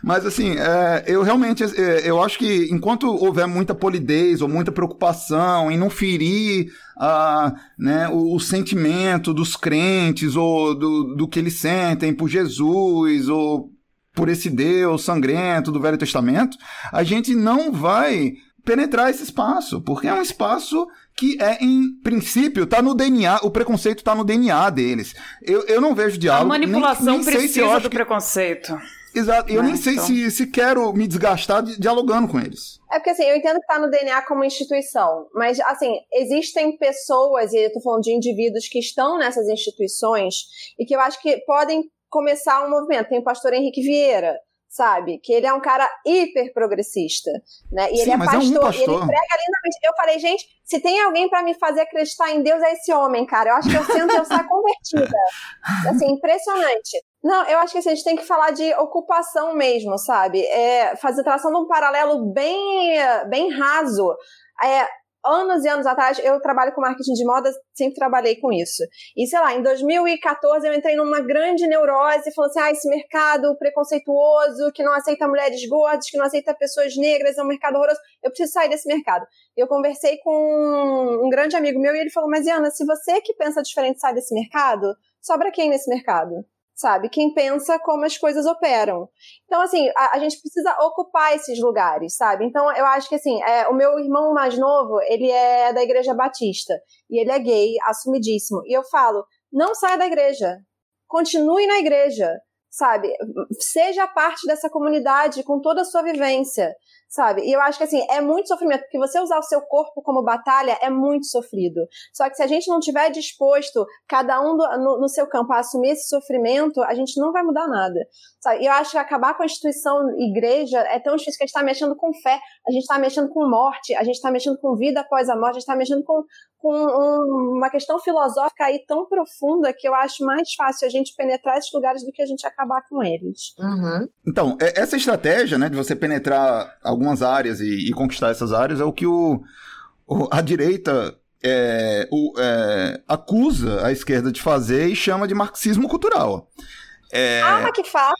Mas assim, é, eu realmente é, eu acho que enquanto houver muita polidez ou muita preocupação em não ferir ah, né, o, o sentimento dos crentes ou do, do que eles sentem por Jesus ou por esse Deus sangrento do Velho Testamento, a gente não vai penetrar esse espaço, porque é um espaço que é, em princípio, tá no DNA, o preconceito tá no DNA deles. Eu, eu não vejo A diálogo. nem- manipulação nem sei se eu precisa acho do que- preconceito. Exato, eu Né, nem sei então. se, se quero me desgastar di- dialogando com eles. É porque assim, eu entendo que tá no DNA como instituição, mas assim, existem pessoas, e eu tô falando de indivíduos que estão nessas instituições e que eu acho que podem começar um movimento. Tem o pastor Henrique Vieira, sabe? Que ele é um cara hiper progressista, né? E Sim, ele é mas é um pastor, e pastor. ele prega lindamente. Eu falei, gente, se tem alguém pra me fazer acreditar em Deus é esse homem, cara. Eu acho que eu sinto eu sair convertida. [LAUGHS] Assim, impressionante. Não, eu acho que assim, a gente tem que falar de ocupação mesmo, sabe? É, fazer tração de um paralelo bem, bem raso. É, anos e anos atrás, eu trabalho com marketing de moda, sempre trabalhei com isso. E sei lá, em 2014 eu entrei numa grande neurose, falando assim: ah, esse mercado preconceituoso, que não aceita mulheres gordas, que não aceita pessoas negras, é um mercado horroroso. Eu preciso sair desse mercado. Eu conversei com um grande amigo meu e ele falou: Mas, Ana, se você que pensa diferente sai desse mercado, sobra quem nesse mercado? Sabe? Quem pensa como as coisas operam. Então, assim, a, a gente precisa ocupar esses lugares, sabe? Então, eu acho que, assim, é, o meu irmão mais novo, ele é da Igreja Batista. E ele é gay, assumidíssimo. E eu falo, não saia da igreja. Continue na igreja, sabe? Seja parte dessa comunidade com toda a sua vivência sabe? E eu acho que assim, é muito sofrimento, porque você usar o seu corpo como batalha é muito sofrido. Só que se a gente não tiver disposto, cada um do, no, no, seu campo, a assumir esse sofrimento, a gente não vai mudar nada. Sabe? E eu acho que acabar com a instituição igreja é tão difícil que a gente está mexendo com fé, a gente está mexendo com morte, a gente está mexendo com vida após a morte, a gente está mexendo com, com um, uma questão filosófica aí tão profunda que eu acho mais fácil a gente penetrar esses lugares do que a gente acabar com eles. Uhum. Então, é, essa estratégia, né, de você penetrar algumas áreas e, e conquistar essas áreas é o que o, o a direita é, o, é, acusa a esquerda de fazer e chama de marxismo cultural. É... Ah, que faça!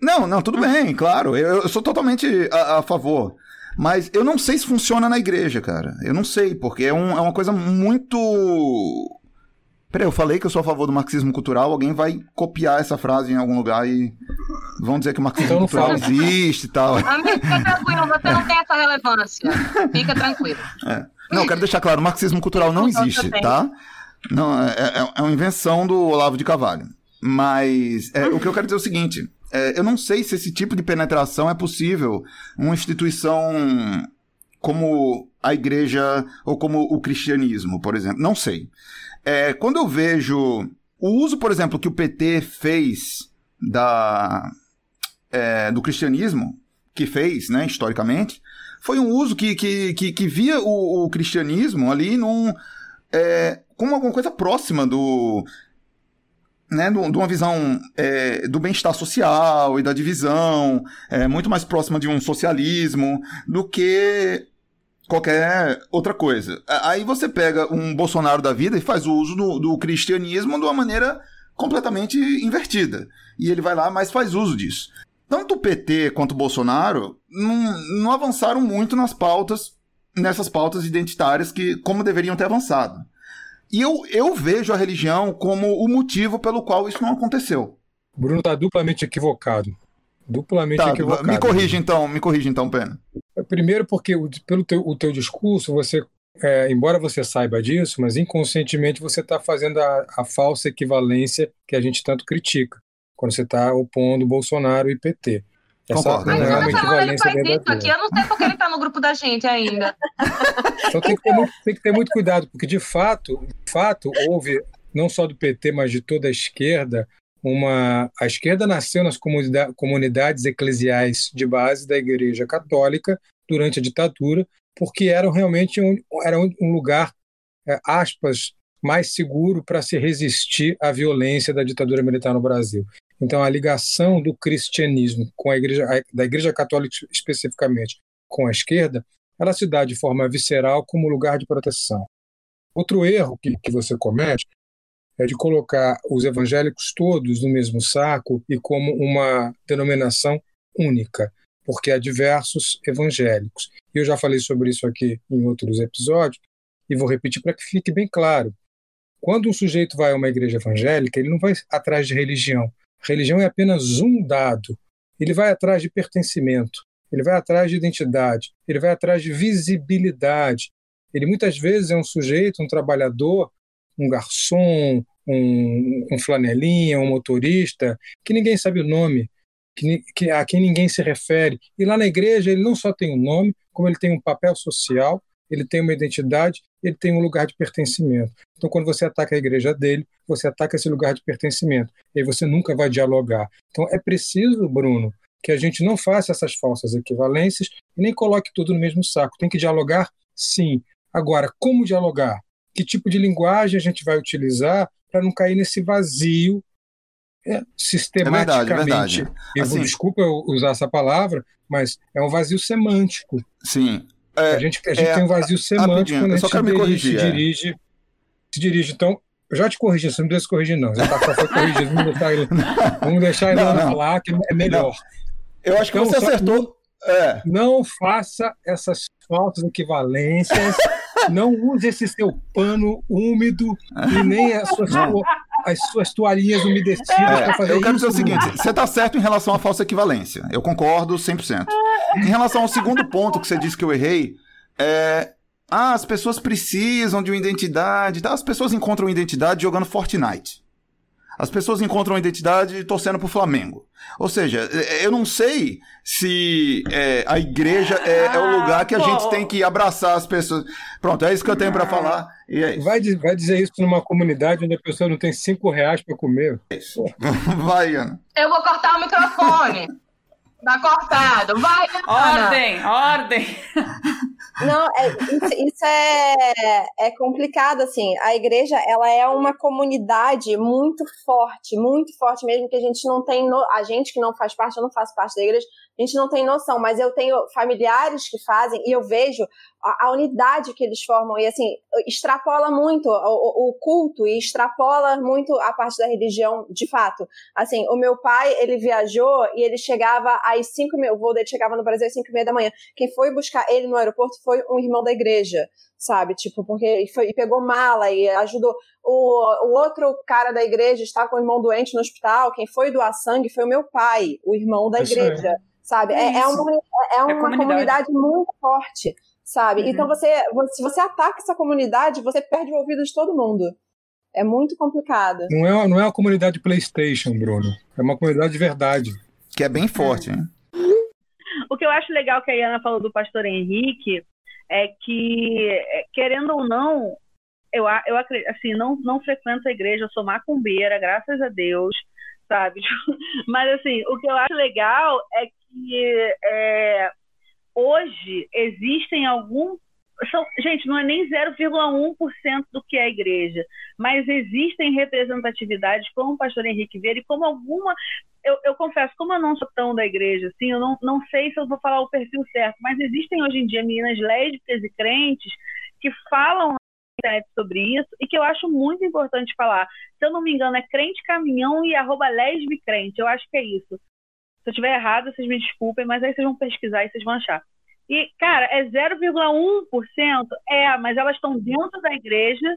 Não, não, tudo bem, claro. Eu, eu sou totalmente a, a, favor. Mas eu não sei se funciona na igreja, cara. Eu não sei, porque é, um, é uma coisa muito. Peraí, eu falei que eu sou a favor do marxismo cultural, alguém vai copiar essa frase em algum lugar e vão dizer que o marxismo então cultural fala. existe e tal. Amigo, fica tranquilo, você não tem essa relevância. Fica tranquilo. É. Não, eu quero deixar claro, o marxismo cultural não existe, tá? Não, é, é, é uma invenção do Olavo de Carvalho. Mas é, o que eu quero dizer é o seguinte: é, eu não sei se esse tipo de penetração é possível uma instituição como a igreja ou como o cristianismo, por exemplo. Não sei. É, quando eu vejo o uso, por exemplo, que o PT fez da, é, do cristianismo, que fez, né, historicamente, foi um uso que, que, que, que via o, o, cristianismo ali num, é, como alguma coisa próxima do, né, de uma visão é, do bem-estar social e da divisão, é, muito mais próxima de um socialismo do que qualquer outra coisa. Aí você pega um Bolsonaro da vida e faz o uso do, do cristianismo de uma maneira completamente invertida. E ele vai lá, mas faz uso disso. Tanto o PT quanto o Bolsonaro não, não avançaram muito nas pautas, nessas pautas identitárias que como deveriam ter avançado. E eu, eu vejo a religião como o motivo pelo qual isso não aconteceu. Bruno está duplamente equivocado. Duplamente tá, equivocado. Me corrige então, me corrige então, Pena. Primeiro porque pelo teu, o teu discurso, você, é, embora você saiba disso, mas inconscientemente você está fazendo a, a falsa equivalência que a gente tanto critica, quando você está opondo Bolsonaro e PT. Essa Concordo. Mas é uma equivalência ele faz aqui, eu não sei porque ele está no grupo da gente ainda. [LAUGHS] Então tem que, ter muito, tem que ter muito cuidado, porque de fato, de fato, houve, não só do PT, mas de toda a esquerda, uma a esquerda nasceu nas comunidades eclesiais de base da Igreja Católica durante a ditadura, porque eram realmente um, era um lugar, é, aspas, mais seguro para se resistir à violência da ditadura militar no Brasil. Então, a ligação do cristianismo com a igreja, da Igreja Católica especificamente, com a esquerda, ela se dá de forma visceral como lugar de proteção. Outro erro que, que você comete é de colocar os evangélicos todos no mesmo saco e como uma denominação única, porque há diversos evangélicos. Eu já falei sobre isso aqui em outros episódios e vou repetir para que fique bem claro. Quando um sujeito vai a uma igreja evangélica, ele não vai atrás de religião. Religião é apenas um dado. Ele vai atrás de pertencimento, ele vai atrás de identidade, ele vai atrás de visibilidade. Ele muitas vezes é um sujeito, um trabalhador um garçom, um, um flanelinha, um motorista, que ninguém sabe o nome, que, que, a quem ninguém se refere. E lá na igreja ele não só tem um nome, como ele tem um papel social, ele tem uma identidade, ele tem um lugar de pertencimento. Então, quando você ataca a igreja dele, você ataca esse lugar de pertencimento. E aí você nunca vai dialogar. Então, é preciso, Bruno, que a gente não faça essas falsas equivalências e nem coloque tudo no mesmo saco. Tem que dialogar, sim. Agora, como dialogar? Que tipo de linguagem a gente vai utilizar para não cair nesse vazio é, sistematicamente. É verdade, é verdade. Eu, assim, desculpa eu usar essa palavra, mas é um vazio semântico. Sim. É, a gente, a gente é, tem um vazio semântico quando a gente dirige, corrigir, se, é. dirige, se dirige. Então, eu já te corrigi, você não precisa se corrigir, não. Já tá, foi corrigido. Vamos deixar ele, [LAUGHS] vamos deixar ele não, não. falar, que é melhor. Não. Eu acho que então, você acertou. É. Não faça essas falsas equivalências [LAUGHS] não use esse seu pano úmido e nem as suas, as suas toalhinhas umedecidas é, para fazer Eu quero isso, dizer o seguinte: você está certo em relação à falsa equivalência. Eu concordo 100%. Em relação ao segundo ponto que você disse que eu errei, é. Ah, as pessoas precisam de uma identidade. Tá? As pessoas encontram identidade jogando Fortnite. As pessoas encontram identidade torcendo pro Flamengo. Ou seja, eu não sei se é, a igreja é, é, o lugar que a gente tem que abraçar as pessoas. Pronto, é isso que eu tenho para falar. E é isso. Vai, vai dizer isso numa comunidade onde a pessoa não tem cinco reais para comer. É isso. [LAUGHS] Vai, Ana. Eu vou cortar o microfone. Tá cortado. Vai, Ana. Ordem, ordem. Não, é, isso, isso, é, é complicado, assim. A igreja, ela é uma comunidade muito forte, muito forte mesmo, que a gente não tem... No... A gente que não faz parte, eu não faço parte da igreja, a gente não tem noção, mas eu tenho familiares que fazem e eu vejo a, a unidade que eles formam e assim extrapola muito o, o, culto e extrapola muito a parte da religião de fato. Assim, o meu pai ele viajou e ele chegava às cinco mil, o voo dele chegava no Brasil às cinco e meia da manhã. Quem foi buscar ele no aeroporto foi um irmão da igreja sabe? Tipo, porque foi, e pegou mala e ajudou. O, o outro cara da igreja está com o irmão doente no hospital. Quem foi doar sangue foi o meu pai, o irmão da Isso igreja. É sabe? É, é, uma, é uma é comunidade. comunidade. muito forte, sabe? Uhum. Então você, se você ataca essa comunidade, você perde o ouvido de todo mundo. É muito complicado. Não é, não é uma comunidade PlayStation, Bruno. É uma comunidade de verdade. Que é bem forte, hein? [LAUGHS] O que eu acho legal que a Iana falou do pastor Henrique é que, é, querendo ou não, eu, eu assim, não, não frequento a igreja, eu sou macumbeira, graças a Deus, sabe? [LAUGHS] Mas, assim, o que eu acho legal é que é, hoje existem algum. São, gente, não é nem 0,1% do que é a igreja, mas existem representatividades, como o pastor Henrique Vieira, e como alguma. Eu, eu, confesso, como eu não sou tão da igreja, assim, eu não, não sei se eu vou falar o perfil certo, mas existem hoje em dia meninas lésbicas e crentes que falam sobre isso e que eu acho muito importante falar. Se eu não me engano, é crente caminhão e arroba lesbicrente. Eu acho que é isso. Se eu estiver errado, vocês me desculpem, mas aí vocês vão pesquisar e vocês vão achar. E, cara, é 0,1%? É, mas elas estão dentro da igreja,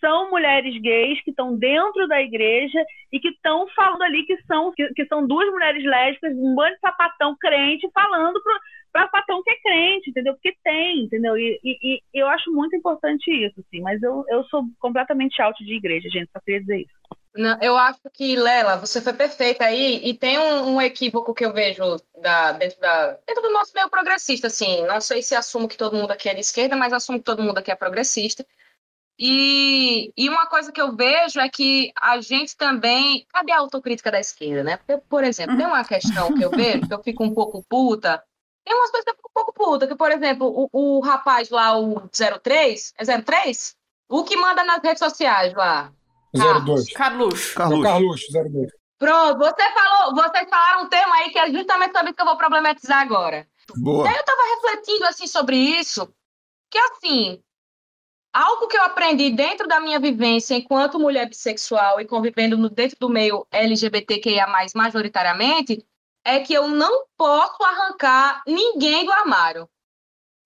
são mulheres gays que estão dentro da igreja e que estão falando ali que são, que, que, são duas mulheres lésbicas, um bando de sapatão crente, falando para sapatão que é crente, entendeu? Porque tem, entendeu? E, e, e, eu acho muito importante isso, assim, mas eu, eu sou completamente alto de igreja, gente, só queria dizer isso. Não, eu acho que, Lela, você foi perfeita aí, e tem um, um equívoco que eu vejo da, dentro, da, dentro do nosso meio progressista, assim, não sei se assumo que todo mundo aqui é de esquerda, mas assumo que todo mundo aqui é progressista, e, e uma coisa que eu vejo é que a gente também. Cadê a autocrítica da esquerda, né? Porque, por exemplo, tem uma questão que eu vejo, que eu fico um pouco puta. Tem umas coisas que eu fico um pouco puta, que, por exemplo, o, o rapaz lá, o 03, é 03? O que manda nas redes sociais lá? 02. Carluxo. Carluxo. Carluxo, 02. Pronto, você falou, vocês falaram um termo aí que é justamente sobre isso que eu vou problematizar agora. Boa. E aí eu tava refletindo assim sobre isso, que assim, algo que eu aprendi dentro da minha vivência enquanto mulher bissexual e convivendo no, dentro do meio LGBTQIA+, majoritariamente, é que eu não posso arrancar ninguém do armário.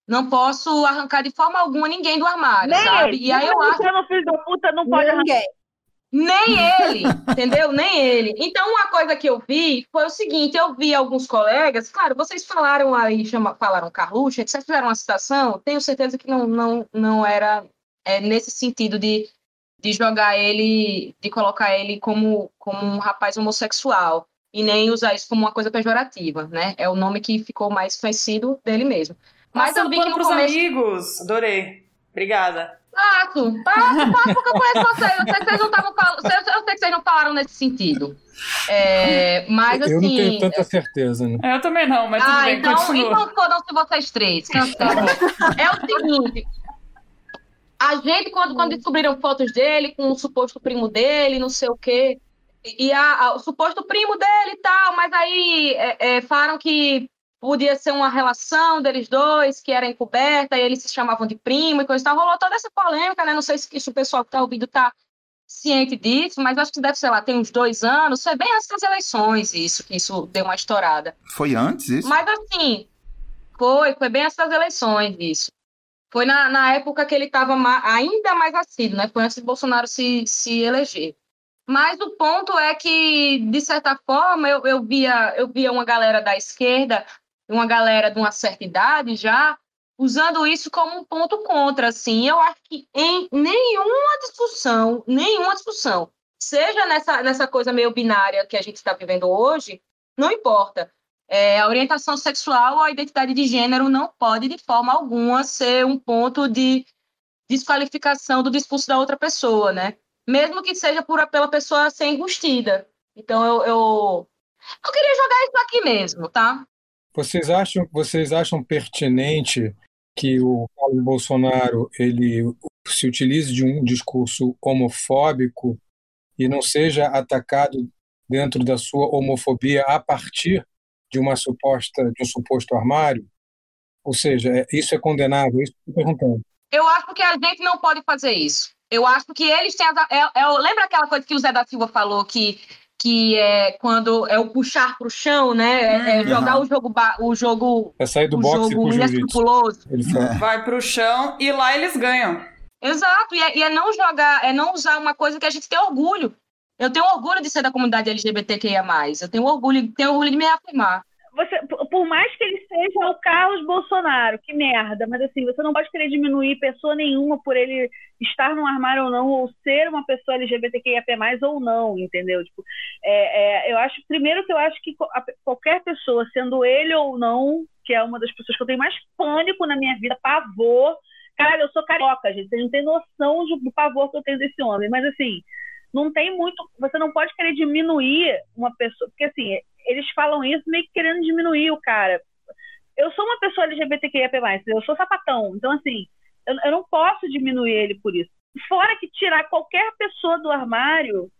Não posso arrancar de forma alguma ninguém do armário, Nem sabe? Ele. E aí eu acho... Filho da puta não pode ninguém. arrancar. Nem ele, entendeu? Nem ele. Então, uma coisa que eu vi foi o seguinte: eu vi alguns colegas, claro, vocês falaram aí, chama, falaram Carluxo, vocês fizeram uma citação, tenho certeza que não, não, não era é, nesse sentido de, de jogar ele, de colocar ele como, como um rapaz homossexual, e nem usar isso como uma coisa pejorativa, né? É o nome que ficou mais conhecido dele mesmo. Mas Passando eu vi que no começo... amigos, adorei. Obrigada. Passo, passo, passo, porque eu conheço vocês. Eu sei que vocês não estavam falando. Eu sei que vocês não falaram nesse sentido. É, mas assim. Eu não tenho assim, tanta certeza, né? Eu também não, mas tudo ah, bem, então, continua. Então fodam-se vocês três. Cancela. é o seguinte. A gente, quando, quando descobriram fotos dele com o suposto primo dele, não sei o quê, e a, a, o suposto primo dele e tal, mas aí é, é, falaram que podia ser uma relação deles dois, que era encoberta, e eles se chamavam de primo e coisa e tal. Rolou toda essa polêmica, né? Não sei se, o pessoal que está ouvindo está ciente disso, mas acho que deve, ser lá, tem uns dois anos, foi bem antes das eleições isso, que isso deu uma estourada. Foi antes isso? Mas assim, foi, foi bem antes das eleições isso. Foi na, na época que ele estava ainda mais assíduo, né? Foi antes de Bolsonaro se, se eleger. Mas o ponto é que, de certa forma, eu, eu, via, eu via uma galera da esquerda uma galera de uma certa idade já usando isso como um ponto contra, assim. Eu acho que em nenhuma discussão, nenhuma discussão, seja nessa, nessa coisa meio binária que a gente está vivendo hoje, não importa. É, a orientação sexual ou a identidade de gênero não pode, de forma alguma, ser um ponto de desqualificação do discurso da outra pessoa, né? Mesmo que seja por, pela pessoa ser enrustida. Então, eu, eu, eu queria jogar isso aqui mesmo, tá? Vocês acham, vocês acham pertinente que o Carlos Bolsonaro ele se utilize de um discurso homofóbico e não seja atacado dentro da sua homofobia a partir de uma suposta de um suposto armário? Ou seja, é, isso é condenável? Isso que eu perguntando. Eu acho que a gente não pode fazer isso. Eu acho que eles têm. É, é, lembra aquela coisa que o Zé da Silva falou que que é quando é o puxar para o chão, né? É, é jogar o jogo o jogo é sair do o boxe jogo inescrupuloso. Vai para o chão e lá eles ganham. Exato, e é, e é, não jogar, é não usar uma coisa que a gente tem orgulho. Eu tenho orgulho de ser da comunidade LGBTQIA+. Eu tenho orgulho, tenho orgulho de me afirmar você, por mais que ele seja o Carlos Bolsonaro, que merda, mas assim, você não pode querer diminuir pessoa nenhuma por ele estar no armário ou não, ou ser uma pessoa LGBTQIAP+, ou não, entendeu? Tipo, é, é, eu acho, primeiro que eu acho que qualquer pessoa, sendo ele ou não, que é uma das pessoas que eu tenho mais pânico na minha vida, pavor, cara, eu sou carioca, gente, vocês não têm noção do pavor que eu tenho desse homem, mas assim, não tem muito. Você não pode querer diminuir uma pessoa, porque assim, eles falam isso meio que querendo diminuir o cara. Eu sou uma pessoa LGBTQIA+, eu sou sapatão, então assim, eu, eu não posso diminuir ele por isso. Fora que tirar qualquer pessoa do armário,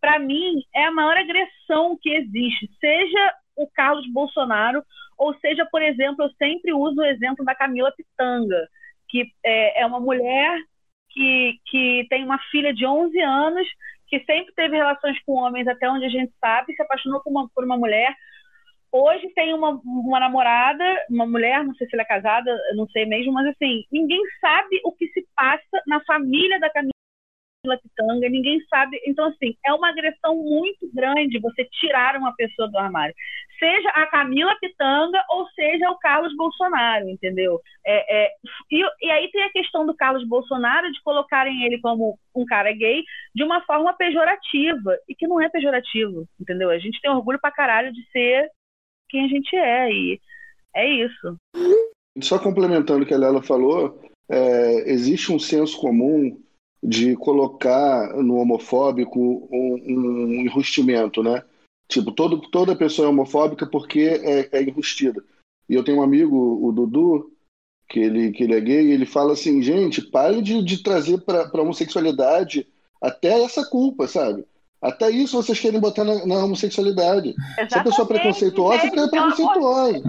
para mim, é a maior agressão que existe, seja o Carlos Bolsonaro, ou seja, por exemplo, eu sempre uso o exemplo da Camila Pitanga, que é, é uma mulher que, que tem uma filha de 11 anos, que sempre teve relações com homens, até onde a gente sabe, se apaixonou por uma, por uma mulher. Hoje tem uma, uma namorada, uma mulher, não sei se ela é casada, não sei mesmo, mas assim, ninguém sabe o que se passa na família da Camila Pitanga, ninguém sabe. Então, assim, é uma agressão muito grande você tirar uma pessoa do armário. Seja a Camila Pitanga ou seja o Carlos Bolsonaro, entendeu? É, é, e, e, aí tem a questão do Carlos Bolsonaro de colocarem ele como um cara gay de uma forma pejorativa, e que não é pejorativo, entendeu? A gente tem orgulho pra caralho de ser quem a gente é, e é isso. Só complementando o que a Lela falou, é, existe um senso comum de colocar no homofóbico um, um enrustimento, né? Tipo, todo, toda pessoa é homofóbica porque é, é enrustida. E eu tenho um amigo, o Dudu, que ele, que ele é gay, e ele fala assim, gente, pare de, de trazer para a homossexualidade até essa culpa, sabe? Até isso vocês querem botar na, na homossexualidade. Exatamente. Se a pessoa é preconceituosa, é preconceituosa.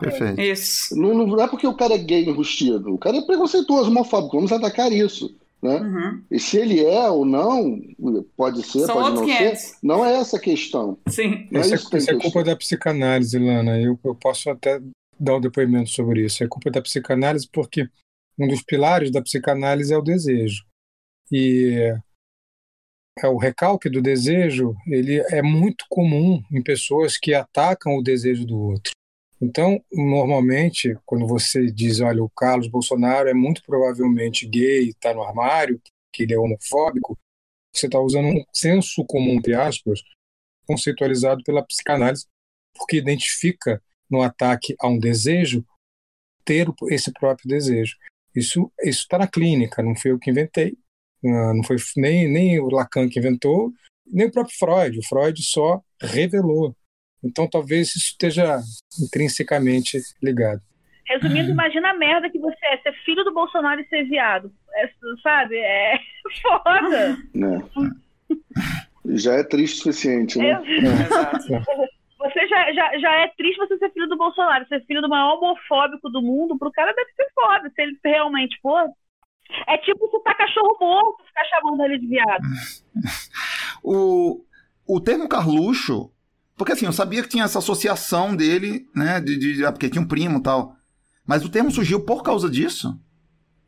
Perfeito. Isso. Não, não é porque o cara é gay enrustido. O cara é preconceituoso, homofóbico. Vamos atacar isso. Né? Uhum. E se ele é ou não, pode ser, São pode não 500. ser, não é essa a questão. Sim. Não é isso, isso é culpa da psicanálise, Lana. Eu, eu posso até dar um depoimento sobre isso. É culpa da psicanálise porque um dos pilares da psicanálise é o desejo. E é o recalque do desejo, ele é muito comum em pessoas que atacam o desejo do outro. Então, normalmente, quando você diz, olha, o Carlos Bolsonaro é muito provavelmente gay, está no armário, que ele é homofóbico, você está usando um senso comum, entre aspas, conceitualizado pela psicanálise, porque identifica no ataque a um desejo ter esse próprio desejo. Isso está na clínica, não foi eu que inventei, ah, não foi nem, nem o Lacan que inventou, nem o próprio Freud. O Freud só revelou então talvez isso esteja intrinsecamente ligado. Resumindo, imagina a merda que você é, ser filho do Bolsonaro e ser viado. É, sabe? É [LAUGHS] foda. É. Já é triste o suficiente, né? É. Você já, já, já é triste você ser filho do Bolsonaro, ser filho do maior homofóbico do mundo, pro cara deve ser foda, se ele realmente for. É tipo se tá cachorro morto, ficar chamando ele de viado. O, o termo Carluxo porque assim, eu sabia que tinha essa associação dele, né? De, de, ah, porque tinha um primo e tal. Mas o termo surgiu por causa disso?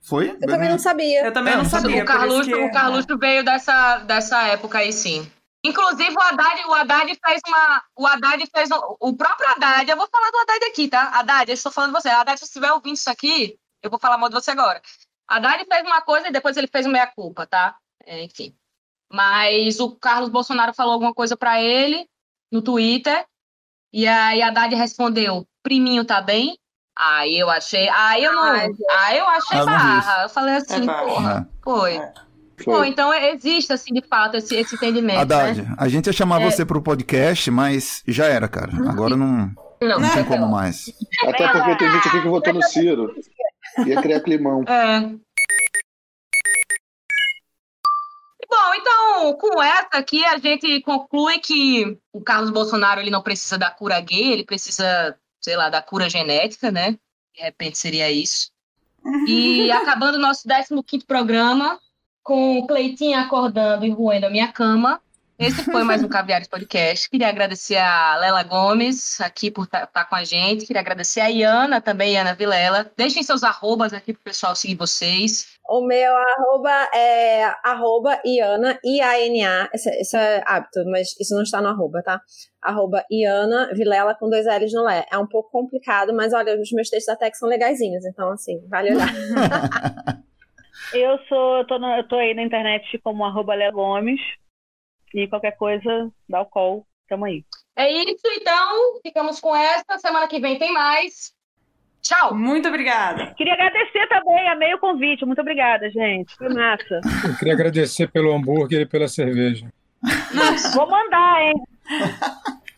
Foi? Eu também não sabia. Eu também é, não sabia. O Carluxo, que... o Carluxo veio dessa, dessa época aí, sim. Inclusive, o Haddad, o Haddad fez uma. O Haddad fez. O próprio Haddad, eu vou falar do Haddad aqui, tá? Haddad, eu estou falando de você. Haddad, se você estiver ouvindo isso aqui, eu vou falar mal de você agora. Haddad fez uma coisa e depois ele fez uma meia-culpa, tá? É, enfim. Mas o Carlos Bolsonaro falou alguma coisa para ele no Twitter. E aí a Haddad respondeu: priminho tá bem? Aí eu achei. Aí eu não. Aí eu achei Ah, barra. Eu falei assim, É porra, foi. É. Pô, Foi. então existe, assim, de fato, esse, esse entendimento. Haddad, Né? a gente ia chamar É. você pro podcast, mas já era, cara. Agora não, Não, não tem como mais. Até porque tem gente aqui que votou no Ciro. Ia criar climão. É. Bom, então, com essa aqui, a gente conclui que o Carlos Bolsonaro ele não precisa da cura gay, ele precisa, sei lá, da cura genética, né? De repente seria isso. E [LAUGHS] acabando o nosso 15 programa, com Cleitinha acordando e roendo a minha cama. Esse foi mais um Caviares Podcast. Queria agradecer a Lela Gomes aqui por estar com a gente. Queria agradecer a Iana também, Iana Vilela. Deixem seus arrobas aqui pro pessoal seguir vocês. O meu arroba é arroba Iana, I-A-N-A. Isso, isso é hábito, mas isso não está no arroba, tá? Arroba Iana Vilela com dois L's no Lé. É um pouco complicado, mas olha, os meus textos até que são legaisinhos, então assim, vale olhar. [LAUGHS] Eu sou, eu tô, na- eu tô aí na internet como arroba Léa Gomes. E qualquer coisa, dá o call. Tamo aí. É isso, então. Ficamos com essa. Semana que vem tem mais. Tchau! Muito obrigada. Queria agradecer também, amei o convite. Muito obrigada, gente. Foi massa. Eu queria agradecer pelo hambúrguer e pela cerveja. Vou mandar, hein? [LAUGHS]